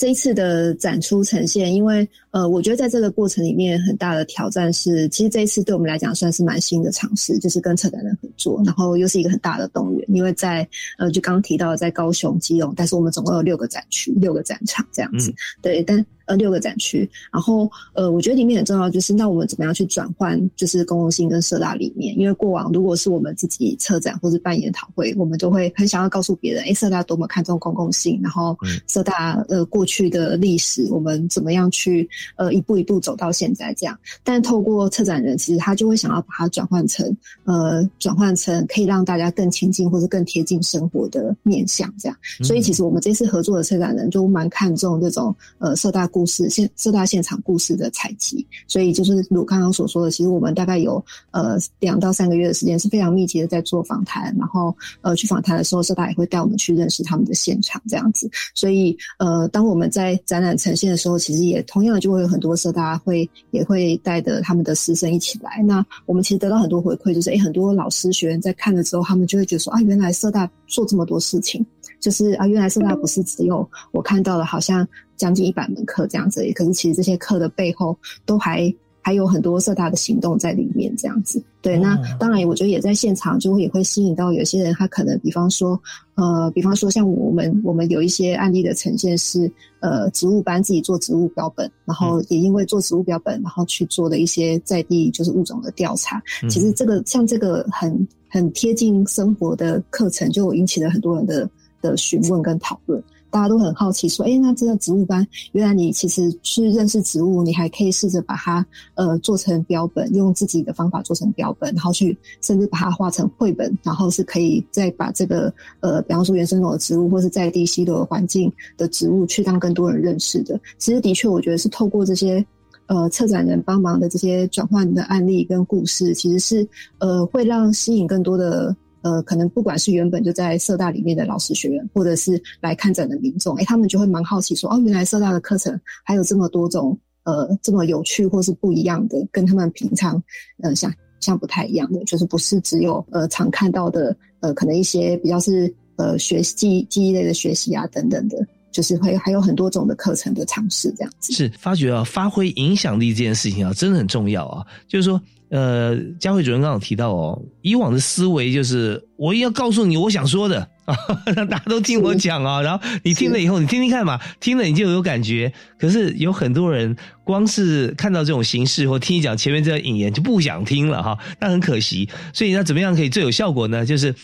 这一次的展出呈现，因为呃，我觉得在这个过程里面很大的挑战是，其实这一次对我们来讲算是蛮新的尝试，就是跟策展人合作，然后又是一个很大的动员，因为在呃，就刚刚提到在高雄、基隆，但是我们总共有六个展区、六个展场这样子，对，但。呃，六个展区，然后呃，我觉得里面很重要就是，那我们怎么样去转换，就是公共性跟社大理念？因为过往如果是我们自己策展或是办研讨会，我们都会很想要告诉别人，哎，社大多么看重公共性，然后社大呃过去的历史，我们怎么样去呃一步一步走到现在这样。但透过策展人，其实他就会想要把它转换成呃转换成可以让大家更亲近或者更贴近生活的面向这样。所以其实我们这次合作的策展人就蛮看重这种呃社大故事现四大现场故事的采集，所以就是如刚刚所说的，其实我们大概有呃两到三个月的时间是非常密集的在做访谈，然后呃去访谈的时候，社大也会带我们去认识他们的现场这样子。所以呃当我们在展览呈现的时候，其实也同样的就会有很多社大会也会带着他们的师生一起来。那我们其实得到很多回馈，就是诶很多老师学员在看了之后，他们就会觉得说啊，原来社大做这么多事情。就是啊，原来社大不是只有我看到了，好像将近一百门课这样子。可是其实这些课的背后，都还还有很多社大的行动在里面这样子。对，那当然，我觉得也在现场就会也会吸引到有些人，他可能比方说，呃，比方说像我们我们有一些案例的呈现是，呃，植物班自己做植物标本，然后也因为做植物标本，然后去做的一些在地就是物种的调查。其实这个像这个很很贴近生活的课程，就引起了很多人的。的询问跟讨论，大家都很好奇，说：“哎，那这个植物班，原来你其实去认识植物，你还可以试着把它呃做成标本，用自己的方法做成标本，然后去甚至把它画成绘本，然后是可以再把这个呃，比方说原生种的植物，或是在地稀的环境的植物，去让更多人认识的。其实的确，我觉得是透过这些呃策展人帮忙的这些转换的案例跟故事，其实是呃会让吸引更多的。”呃，可能不管是原本就在社大里面的老师学员，或者是来看展的民众，哎，他们就会蛮好奇说，哦，原来社大的课程还有这么多种，呃，这么有趣或是不一样的，跟他们平常呃想象不太一样的，就是不是只有呃常看到的，呃，可能一些比较是呃学记忆记忆类的学习啊等等的，就是会还有很多种的课程的尝试这样子。是发觉啊，发挥影响力这件事情啊，真的很重要啊，就是说。呃，佳慧主任刚刚提到哦，以往的思维就是我要告诉你我想说的啊，让 [LAUGHS] 大家都听我讲啊，然后你听了以后，你听听看嘛，听了你就有感觉。可是有很多人光是看到这种形式或听你讲前面这个引言就不想听了哈，那很可惜。所以那怎么样可以最有效果呢？就是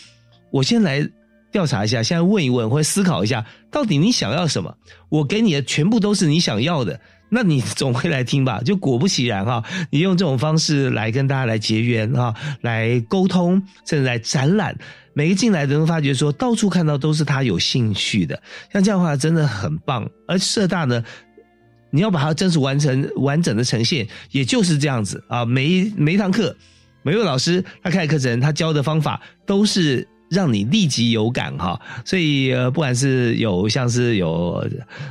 我先来调查一下，现在问一问或思考一下，到底你想要什么？我给你的全部都是你想要的。那你总会来听吧？[LAUGHS] 就果不其然哈，你用这种方式来跟大家来结缘哈，来沟通，甚至来展览，每个进来都能发觉说，到处看到都是他有兴趣的，像这样的话真的很棒。而社大呢，你要把它真实完成完整的呈现，也就是这样子啊。每一每一堂课，每位老师他开课程，他教的方法都是让你立即有感哈。所以，不管是有像是有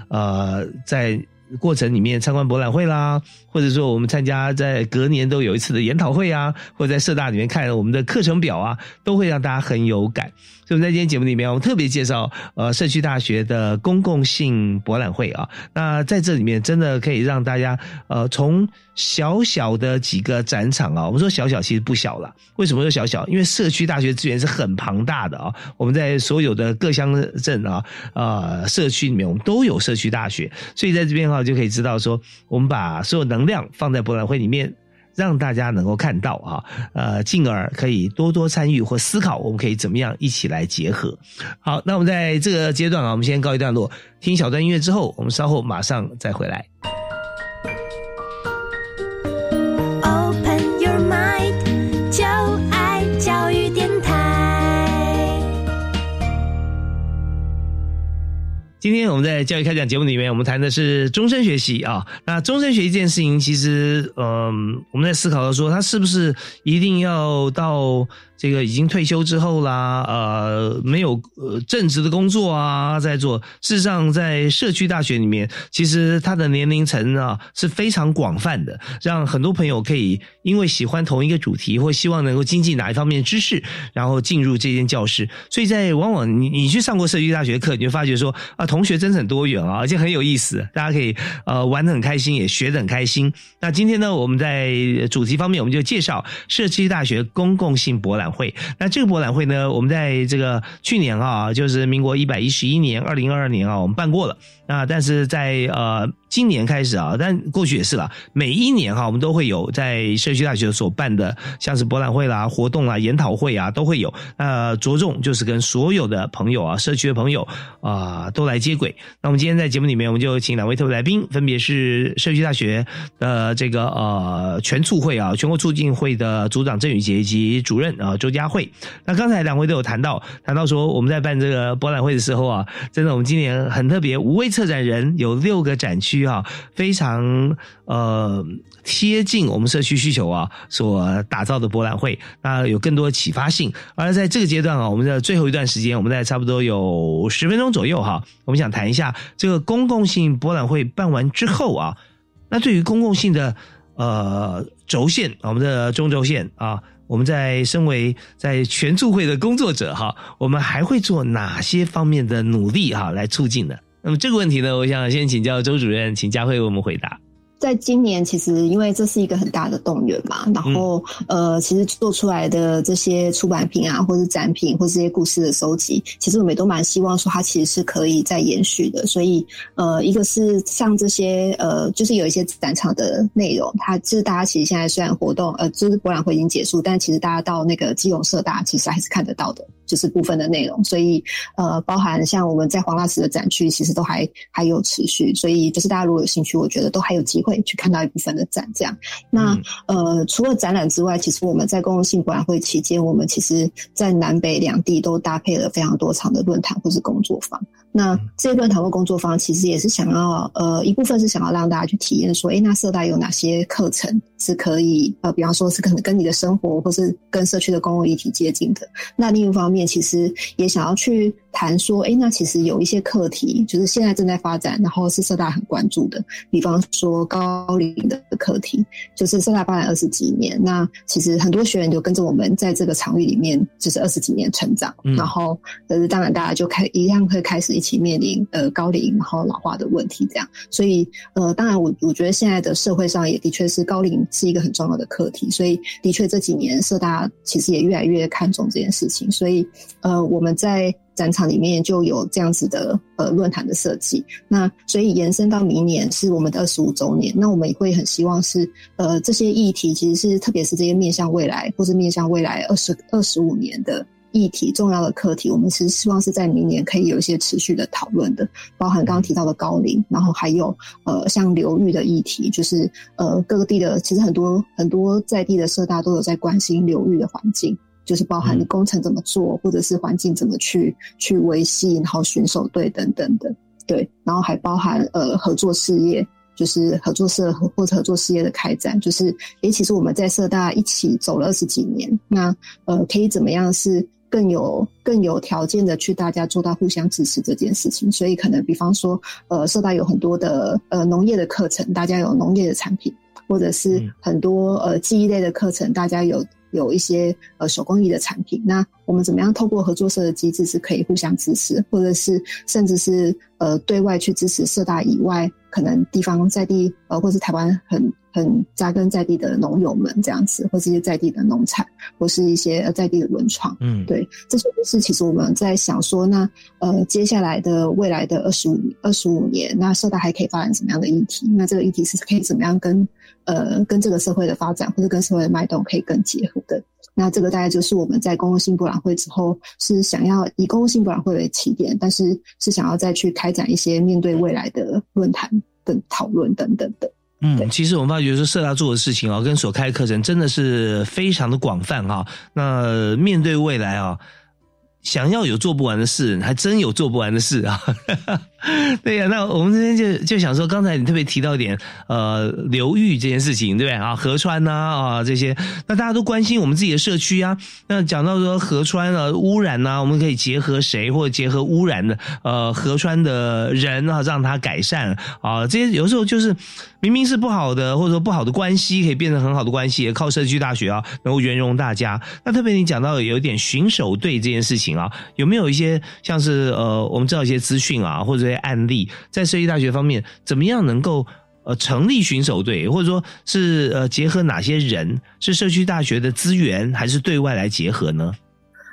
呃在。过程里面参观博览会啦，或者说我们参加在隔年都有一次的研讨会啊，或者在社大里面看我们的课程表啊，都会让大家很有感。所以我们在今天节目里面，我们特别介绍呃社区大学的公共性博览会啊。那在这里面真的可以让大家呃从小小的几个展场啊，我们说小小其实不小了。为什么说小小？因为社区大学资源是很庞大的啊。我们在所有的各乡镇啊呃社区里面，我们都有社区大学，所以在这边哈就可以知道说，我们把所有能量放在博览会里面。让大家能够看到啊，呃，进而可以多多参与或思考，我们可以怎么样一起来结合。好，那我们在这个阶段啊，我们先告一段落，听小段音乐之后，我们稍后马上再回来。今天我们在教育开讲节目里面，我们谈的是终身学习啊。那终身学习这件事情，其实，嗯，我们在思考的说，它是不是一定要到这个已经退休之后啦，呃，没有呃正职的工作啊，在做。事实上，在社区大学里面，其实它的年龄层啊是非常广泛的，让很多朋友可以因为喜欢同一个主题，或希望能够精进哪一方面知识，然后进入这间教室。所以在往往你你去上过社区大学课，你就发觉说啊，同学真的很多元啊，而且很有意思，大家可以呃玩得很开心，也学得很开心。那今天呢，我们在主题方面，我们就介绍社区大学公共性博览会。那这个博览会呢，我们在这个去年啊，就是民国一百一十一年，二零二二年啊，我们办过了。那但是在呃。今年开始啊，但过去也是了。每一年哈，我们都会有在社区大学所办的，像是博览会啦、活动啦、研讨会啊，都会有。呃，着重就是跟所有的朋友啊、社区的朋友啊，都来接轨。那我们今天在节目里面，我们就请两位特别来宾，分别是社区大学的这个呃全促会啊、全国促进会的组长郑宇杰以及主任啊周佳慧。那刚才两位都有谈到，谈到说我们在办这个博览会的时候啊，真的我们今年很特别，五位策展人有六个展区。啊，非常呃贴近我们社区需求啊，所打造的博览会，那有更多启发性。而在这个阶段啊，我们的最后一段时间，我们在差不多有十分钟左右哈，我们想谈一下这个公共性博览会办完之后啊，那对于公共性的呃轴线，我们的中轴线啊，我们在身为在全促会的工作者哈，我们还会做哪些方面的努力哈，来促进呢？那么这个问题呢，我想先请教周主任，请佳慧为我们回答。在今年，其实因为这是一个很大的动员嘛，然后呃，其实做出来的这些出版品啊，或者展品，或这些故事的收集，其实我们也都蛮希望说它其实是可以再延续的。所以呃，一个是像这些呃，就是有一些展场的内容，它就是大家其实现在虽然活动呃，就是博览会已经结束，但其实大家到那个基隆社大其实还是看得到的。就是部分的内容，所以呃，包含像我们在黄蜡石的展区，其实都还还有持续，所以就是大家如果有兴趣，我觉得都还有机会去看到一部分的展。这样，那呃，除了展览之外，其实我们在公共性博览会期间，我们其实在南北两地都搭配了非常多场的论坛或是工作坊。那这一论坛或工作坊，其实也是想要呃一部分是想要让大家去体验说，哎，那社大有哪些课程是可以呃，比方说是可能跟你的生活或是跟社区的公共议题接近的。那另一方面，其实也想要去。谈说，哎，那其实有一些课题，就是现在正在发展，然后是社大很关注的。比方说高龄的课题，就是社大发展二十几年，那其实很多学员就跟着我们在这个场域里面，就是二十几年成长。然后，可是当然大家就开一样会开始一起面临呃高龄然后老化的问题，这样。所以，呃，当然我我觉得现在的社会上也的确是高龄是一个很重要的课题，所以的确这几年社大其实也越来越看重这件事情。所以，呃，我们在。展场里面就有这样子的呃论坛的设计，那所以延伸到明年是我们的二十五周年，那我们也会很希望是呃这些议题其实是特别是这些面向未来或是面向未来二十二十五年的议题重要的课题，我们是希望是在明年可以有一些持续的讨论的，包含刚刚提到的高龄，然后还有呃像流域的议题，就是呃各个地的其实很多很多在地的社大都有在关心流域的环境。就是包含工程怎么做，或者是环境怎么去去维系，然后巡守队等等的，对，然后还包含呃合作事业，就是合作社或者合作事业的开展，就是诶，其实我们在社大一起走了二十几年，那呃可以怎么样是更有更有条件的去大家做到互相支持这件事情，所以可能比方说呃社大有很多的呃农业的课程，大家有农业的产品，或者是很多呃记忆类的课程，大家有。有一些呃手工艺的产品，那我们怎么样透过合作社的机制是可以互相支持，或者是甚至是呃对外去支持社大以外，可能地方在地呃或是台湾很很扎根在地的农友们这样子，或是一些在地的农产，或是一些在地的文创，嗯，对，这些都是其实我们在想说，那呃接下来的未来的二十五二十五年，那社大还可以发展什么样的议题？那这个议题是可以怎么样跟？呃，跟这个社会的发展或者跟社会的脉动可以更结合的，那这个大概就是我们在公共性博览会之后是想要以公共性博览会为起点，但是是想要再去开展一些面对未来的论坛的讨论等等的。嗯，其实我们发觉说社大做的事情啊，跟所开的课程真的是非常的广泛啊。那面对未来啊。想要有做不完的事，还真有做不完的事啊。[LAUGHS] 对呀，那我们这边就就想说，刚才你特别提到一点，呃，流域这件事情，对不对啊？河川呐啊这些，那大家都关心我们自己的社区啊。那讲到说河川啊污染呐，我们可以结合谁或者结合污染的呃河川的人啊，让它改善啊。这些有时候就是明明是不好的，或者说不好的关系，可以变成很好的关系，也靠社区大学啊能够圆融大家。那特别你讲到有一点巡守队这件事情啊，有没有一些像是呃，我们知道一些资讯啊，或者。案例在社区大学方面，怎么样能够呃成立巡守队，或者说是呃结合哪些人？是社区大学的资源，还是对外来结合呢？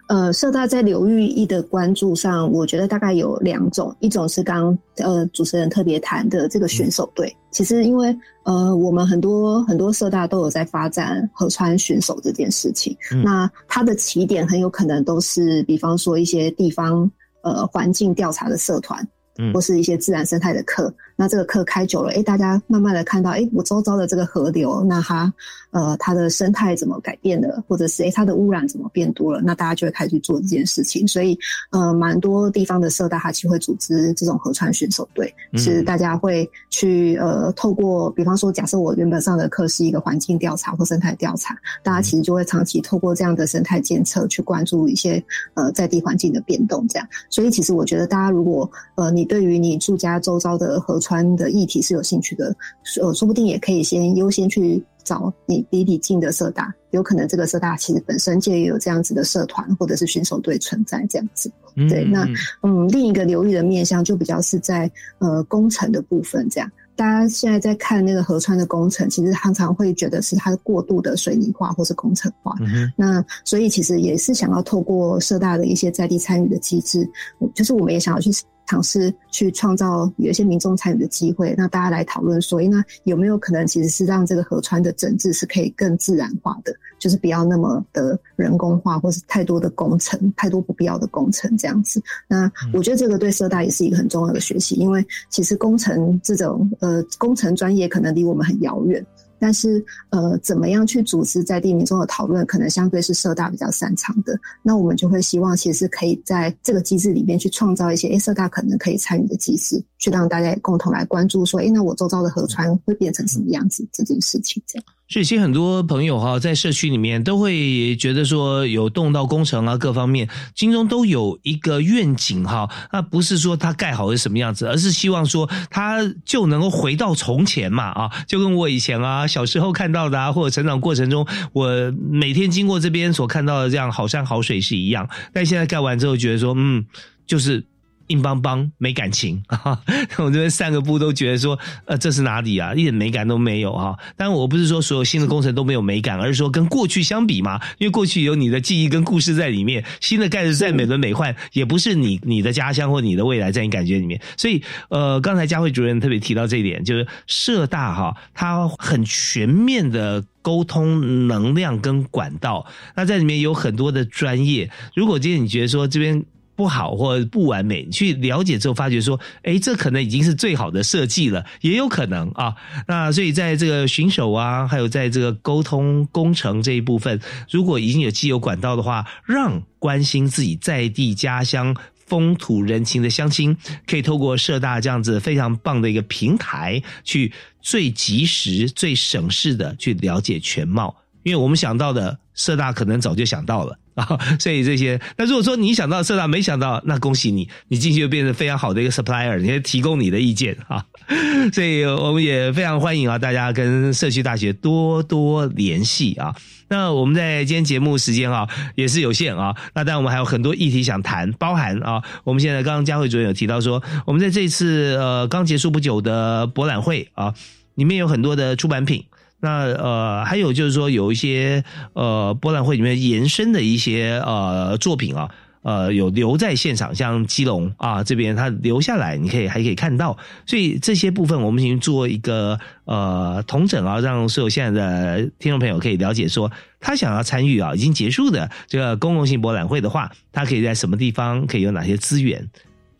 呃，社大在流域一的关注上，我觉得大概有两种，一种是刚呃主持人特别谈的这个选手队。其实因为呃我们很多很多社大都有在发展河川选手这件事情，那它的起点很有可能都是比方说一些地方呃环境调查的社团。或是一些自然生态的课。那这个课开久了，哎，大家慢慢的看到，哎，我周遭的这个河流，那它，呃，它的生态怎么改变了，或者是哎，它的污染怎么变多了？那大家就会开始去做这件事情。所以，呃，蛮多地方的社大，它其实会组织这种河川巡守队，是大家会去，呃，透过，比方说，假设我原本上的课是一个环境调查或生态调查，大家其实就会长期透过这样的生态监测去关注一些，呃，在地环境的变动，这样。所以，其实我觉得大家如果，呃，你对于你住家周遭的河川的议题是有兴趣的，呃，说不定也可以先优先去找你比你近的社大，有可能这个社大其实本身就有这样子的社团或者是选手队存在这样子。对，那嗯，另一个流域的面向就比较是在呃工程的部分这样。大家现在在看那个河川的工程，其实常常会觉得是它过度的水泥化或是工程化。那所以其实也是想要透过社大的一些在地参与的机制，就是我们也想要去尝试去创造有一些民众参与的机会，那大家来讨论说，哎，那有没有可能其实是让这个河川的整治是可以更自然化的，就是不要那么的人工化，或是太多的工程，太多不必要的工程这样子。那我觉得这个对社大也是一个很重要的学习，因为其实工程这种呃工程专业可能离我们很遥远。但是，呃，怎么样去组织在地民中的讨论，可能相对是社大比较擅长的。那我们就会希望，其实可以在这个机制里面去创造一些，哎，社大可能可以参与的机制，去让大家也共同来关注，说，哎，那我周遭的河川会变成什么样子这件事情，这样。所以，其实很多朋友哈，在社区里面都会觉得说，有动到工程啊，各方面心中都有一个愿景哈。那不是说它盖好是什么样子，而是希望说它就能够回到从前嘛啊，就跟我以前啊小时候看到的啊，或者成长过程中我每天经过这边所看到的这样好山好水是一样。但现在盖完之后，觉得说，嗯，就是。硬邦邦没感情啊！[LAUGHS] 我这边散个步都觉得说，呃，这是哪里啊？一点美感都没有啊！但我不是说所有新的工程都没有美感，而是说跟过去相比嘛，因为过去有你的记忆跟故事在里面，新的盖子再美轮美奂，也不是你你的家乡或你的未来在你感觉里面。所以，呃，刚才佳慧主任特别提到这一点，就是社大哈，它很全面的沟通能量跟管道，那在里面有很多的专业。如果今天你觉得说这边。不好或不完美，去了解之后发觉说，哎，这可能已经是最好的设计了，也有可能啊。那所以在这个巡守啊，还有在这个沟通工程这一部分，如果已经有既有管道的话，让关心自己在地家乡风土人情的乡亲，可以透过社大这样子非常棒的一个平台，去最及时、最省事的去了解全貌。因为我们想到的社大，可能早就想到了。[LAUGHS] 啊，所以这些，那如果说你想到色大没想到，那恭喜你，你进去就变成非常好的一个 supplier，你可以提供你的意见啊。[LAUGHS] 所以我们也非常欢迎啊，大家跟社区大学多多联系啊。那我们在今天节目时间啊也是有限啊，那但我们还有很多议题想谈，包含啊，我们现在刚刚佳慧主任有提到说，我们在这次呃刚结束不久的博览会啊，里面有很多的出版品。那呃，还有就是说，有一些呃博览会里面延伸的一些呃作品啊，呃有留在现场，像基隆啊这边它留下来，你可以还可以看到。所以这些部分我们已经做一个呃同整啊，让所有现在的听众朋友可以了解说，他想要参与啊已经结束的这个公共性博览会的话，他可以在什么地方可以有哪些资源。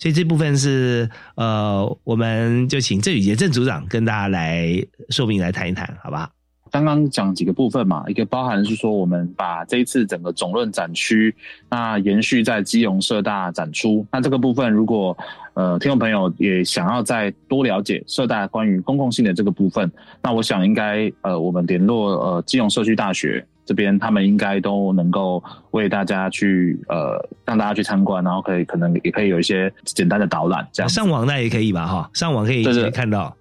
所以这部分是呃，我们就请郑宇杰郑组长跟大家来说明来谈一谈，好吧？刚刚讲几个部分嘛，一个包含是说我们把这一次整个总论展区，那延续在基隆社大展出。那这个部分，如果呃听众朋友也想要再多了解社大关于公共性的这个部分，那我想应该呃我们联络呃基隆社区大学这边，他们应该都能够为大家去呃让大家去参观，然后可以可能也可以有一些简单的导览，这样。上网那也可以吧哈，上网可以直接看到。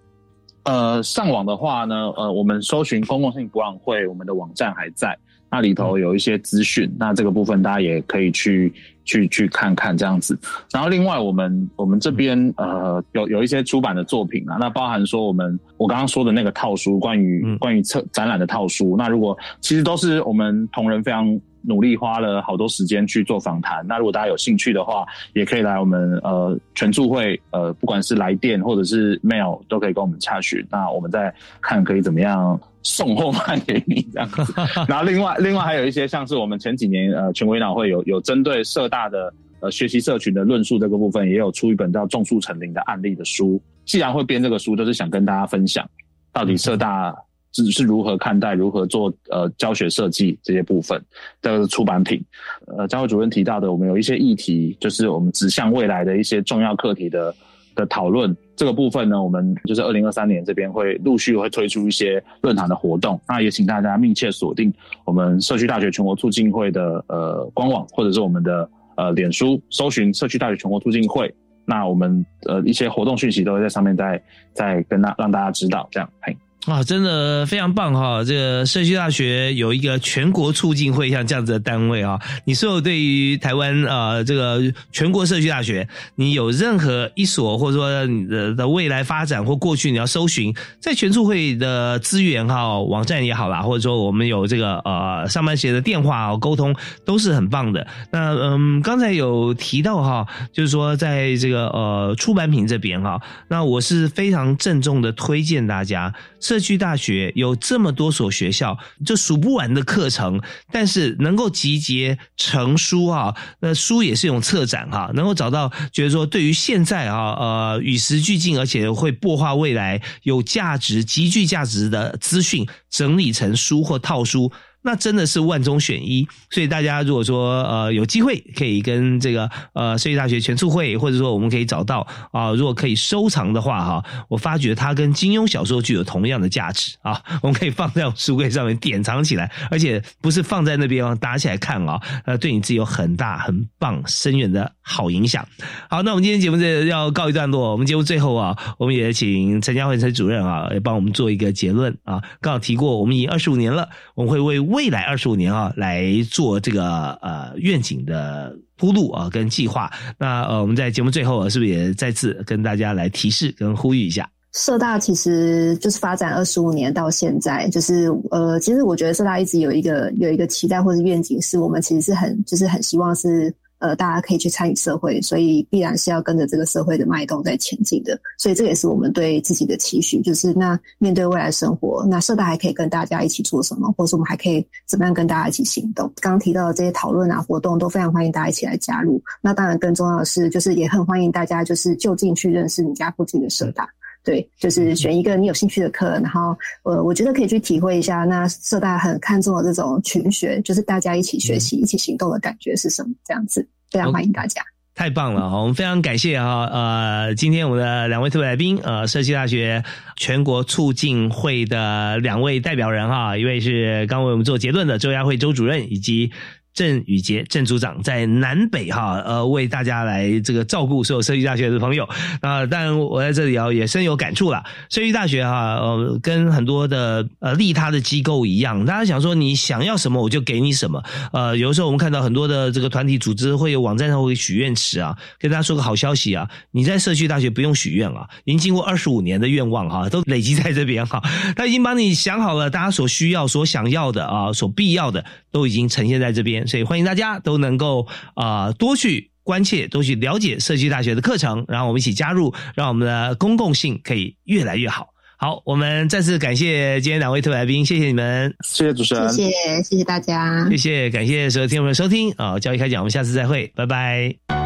呃，上网的话呢，呃，我们搜寻公共性博览会，我们的网站还在，那里头有一些资讯，那这个部分大家也可以去去去看看这样子。然后另外，我们我们这边呃有有一些出版的作品啊，那包含说我们我刚刚说的那个套书，关于关于策展览的套书，那如果其实都是我们同仁非常。努力花了好多时间去做访谈。那如果大家有兴趣的话，也可以来我们呃全助会呃，不管是来电或者是 mail 都可以跟我们洽询。那我们再看可以怎么样送货卖给你这样子。[LAUGHS] 然后另外另外还有一些像是我们前几年呃全国脑会有有针对社大的呃学习社群的论述这个部分，也有出一本叫《种树成林》的案例的书。既然会编这个书，就是想跟大家分享到底社大。是是如何看待、如何做呃教学设计这些部分的出版品？呃，教会主任提到的，我们有一些议题，就是我们指向未来的一些重要课题的的讨论。这个部分呢，我们就是二零二三年这边会陆续会推出一些论坛的活动。那也请大家密切锁定我们社区大学全国促进会的呃官网，或者是我们的呃脸书，搜寻社区大学全国促进会。那我们呃一些活动讯息都会在上面再再跟大让大家知道，这样嘿。啊，真的非常棒哈！这个社区大学有一个全国促进会，像这样子的单位啊，你所有对于台湾啊这个全国社区大学，你有任何一所或者说你的的未来发展或过去你要搜寻，在全促会的资源哈网站也好啦，或者说我们有这个呃上班时的电话沟通都是很棒的。那嗯，刚才有提到哈，就是说在这个呃出版品这边哈，那我是非常郑重的推荐大家。社区大学有这么多所学校，就数不完的课程，但是能够集结成书啊，那书也是一种策展哈，能够找到觉得说对于现在啊呃与时俱进，而且会擘画未来有价值、极具价值的资讯，整理成书或套书。那真的是万中选一，所以大家如果说呃有机会可以跟这个呃设计大学全促会，或者说我们可以找到啊，如果可以收藏的话哈，我发觉它跟金庸小说具有同样的价值啊，[LAUGHS] 我们可以放在书柜上面典藏起来，而且不是放在那边打起来看啊，呃，对你自己有很大很棒深远的好影响。好，那我们今天节目这要告一段落，我们节目最后啊，我们也请陈家慧陈主任啊，也帮我们做一个结论啊，刚好提过，我们已经二十五年了，我们会为。未来二十五年啊，来做这个呃愿景的铺路啊，跟计划。那呃，我们在节目最后是不是也再次跟大家来提示跟呼吁一下？社大其实就是发展二十五年到现在，就是呃，其实我觉得社大一直有一个有一个期待或者愿景，是我们其实是很就是很希望是。呃，大家可以去参与社会，所以必然是要跟着这个社会的脉动在前进的。所以这也是我们对自己的期许，就是那面对未来生活，那社大还可以跟大家一起做什么，或者我们还可以怎么样跟大家一起行动？刚刚提到的这些讨论啊、活动，都非常欢迎大家一起来加入。那当然更重要的是，就是也很欢迎大家就是就近去认识你家附近的社大。对，就是选一个你有兴趣的课，然后呃，我觉得可以去体会一下，那社大很看重的这种群学，就是大家一起学习、一起行动的感觉是什么？这样子，非常欢迎大家。太棒了哈，我们非常感谢哈，呃，今天我们的两位特别来宾，呃，社区大学全国促进会的两位代表人哈，一位是刚为我们做结论的周亚慧周主任，以及。郑宇杰郑组长在南北哈呃为大家来这个照顾所有设计大学的朋友啊，但我在这里啊也深有感触了。设计大学哈呃跟很多的呃利他的机构一样，大家想说你想要什么我就给你什么。呃，有的时候我们看到很多的这个团体组织会有网站上会许愿池啊，跟大家说个好消息啊，你在社区大学不用许愿了，已经经过二十五年的愿望哈，都累积在这边哈，他已经帮你想好了大家所需要、所想要的啊，所必要的都已经呈现在这边。所以欢迎大家都能够啊多去关切，多去了解社区大学的课程，然后我们一起加入，让我们的公共性可以越来越好。好，我们再次感谢今天两位特别来宾，谢谢你们，谢谢主持人，谢谢谢谢大家，谢谢感谢所有听众们收听啊，教育开讲，我们下次再会，拜拜。